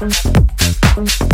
Thank you.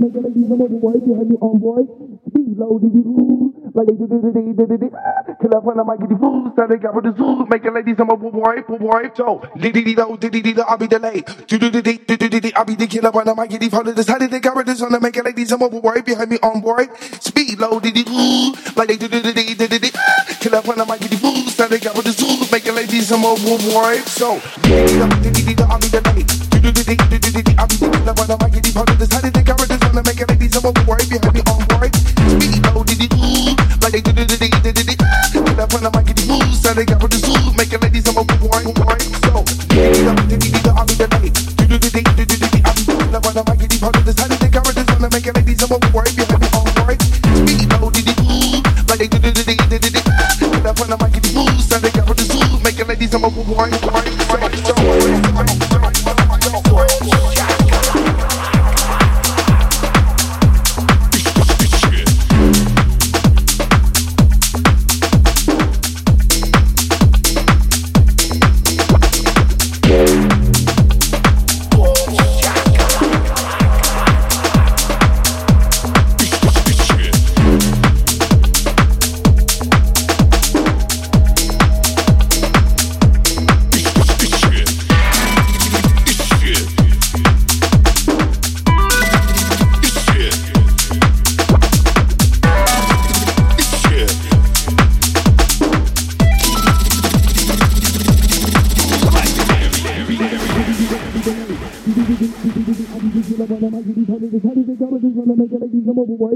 The make a lady some more boy behind me on boy. Speed low, did you like they did it, they did it. Kill up on my giddy fool, so they got with the zoo, make a lady some more boy, boy. So, diddy diddy do, diddy diddy I'll be delayed. Do do do do do do I'll be the killer on my giddy honey, the honey, the gummy, the gonna make a lady some more boy behind me on boy. Speed low, diddy like they did it, they did it. Kill up on my giddy fool, so they got with the zoo, make a lady some more boy. So, diddy diddy diddy I'll be delayed.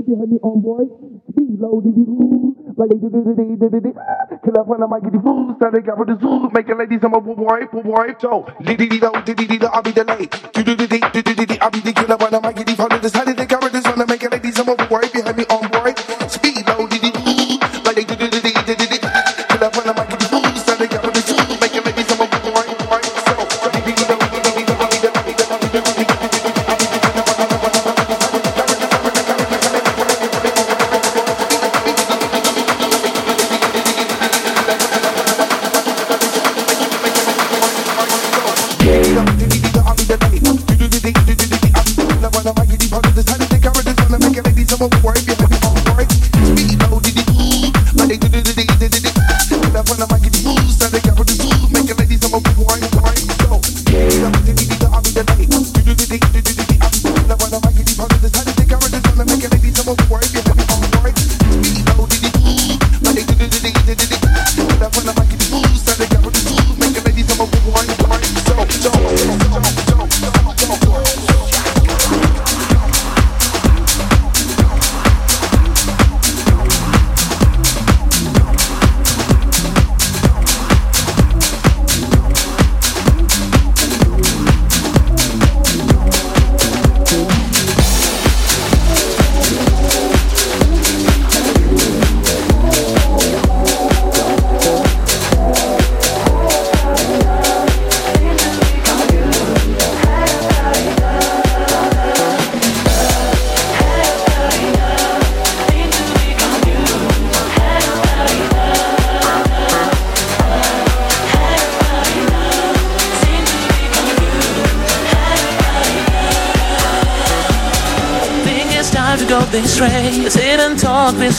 Behind me on boy. Speed low, did you like they did it, they did it. Kill up on my giddy fool, so they got with the zoo, make a lady some more boy, boy. So, diddy diddy do, diddy diddy I'll be. Do do do do do do do I'll be the killer on my giddy fool, this how did they with this one, make a lady some more boy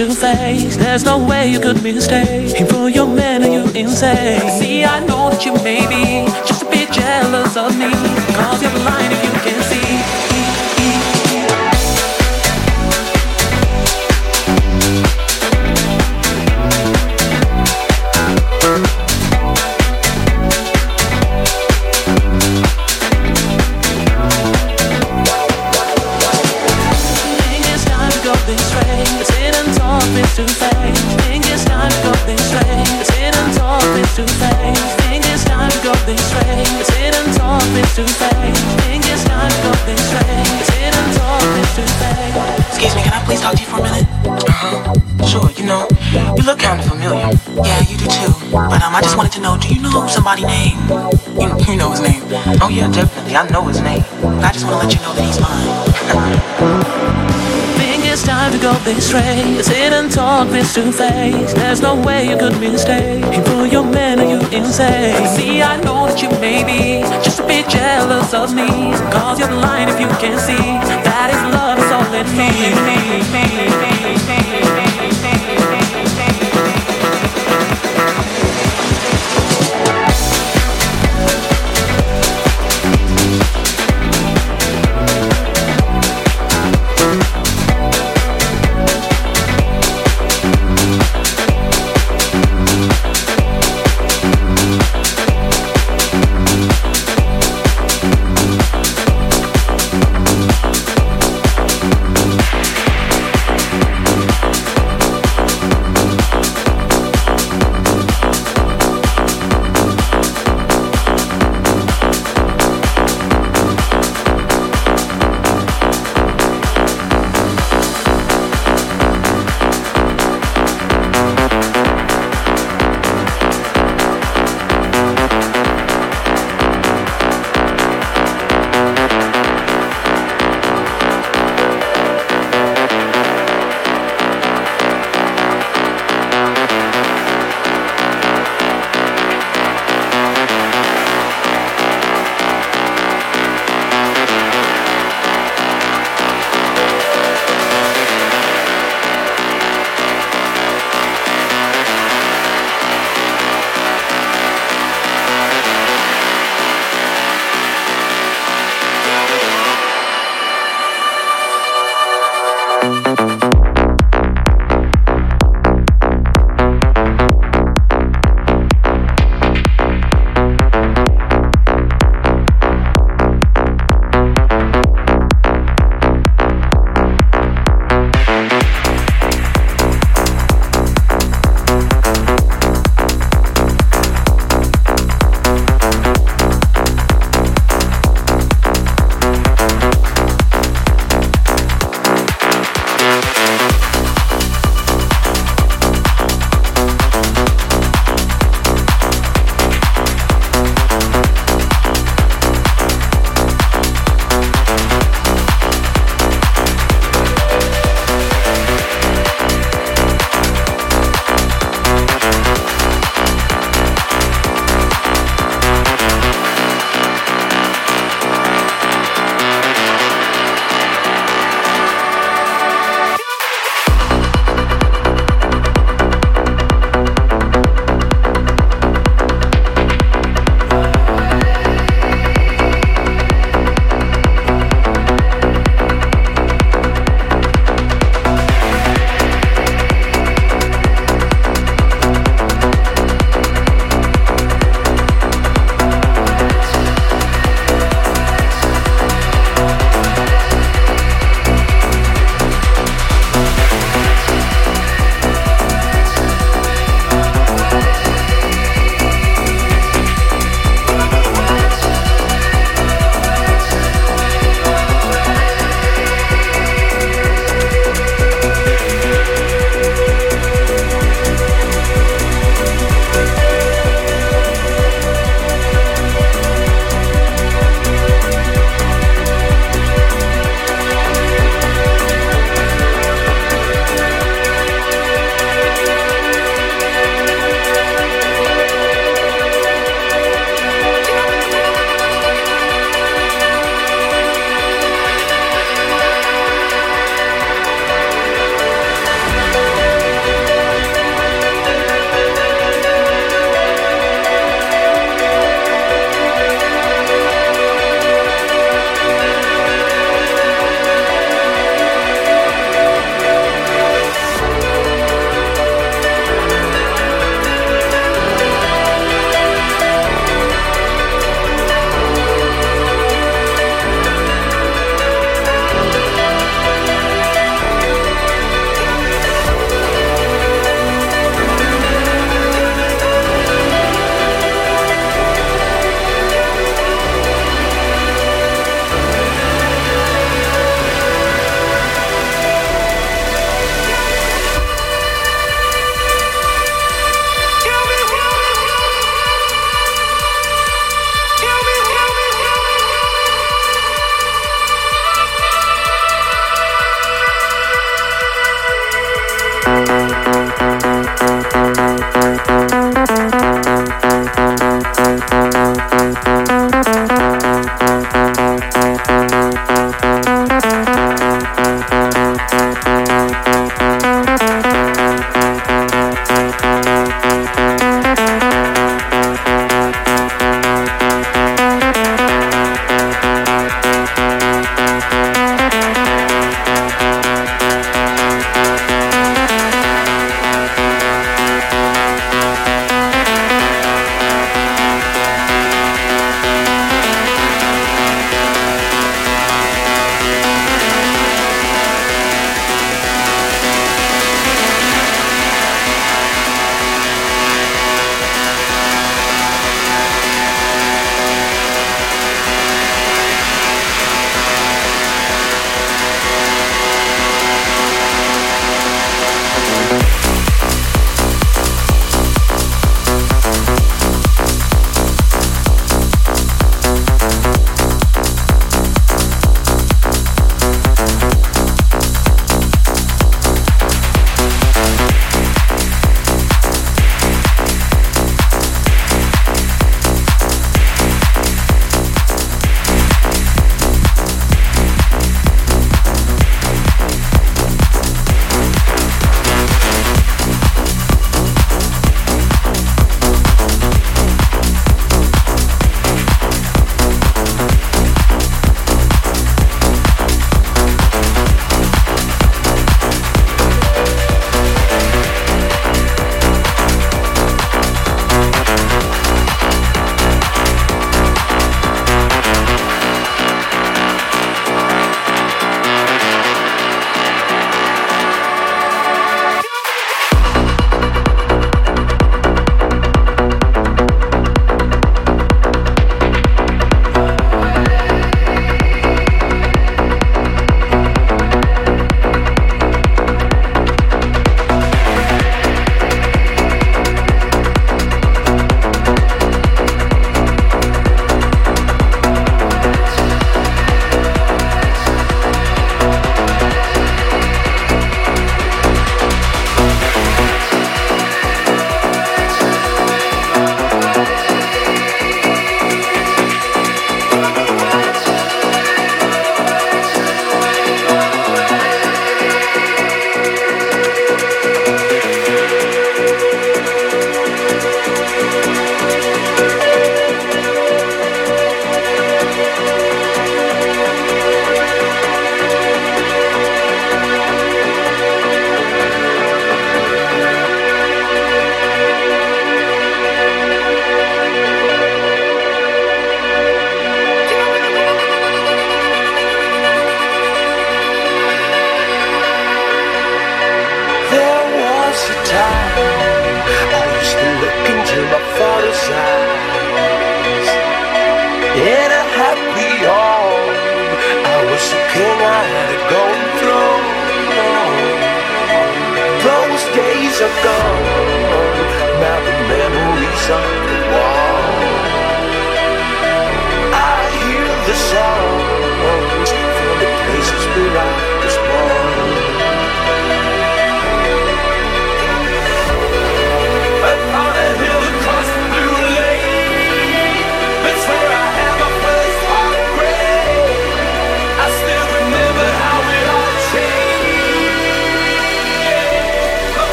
to face. There's no way you could mistake. Him for your man and you insane. Familiar. Yeah, you do too. But um, I just wanted to know, do you know somebody named? You, you know his name. Oh yeah, definitely. I know his name. I just want to let you know that he's mine. Think it's time to go this way. Sit and talk face to face. There's no way you could mistake. For your man, are you insane? See, I know that you may be just a bit jealous of me. Cause you're blind if you can't see that is love is all in me.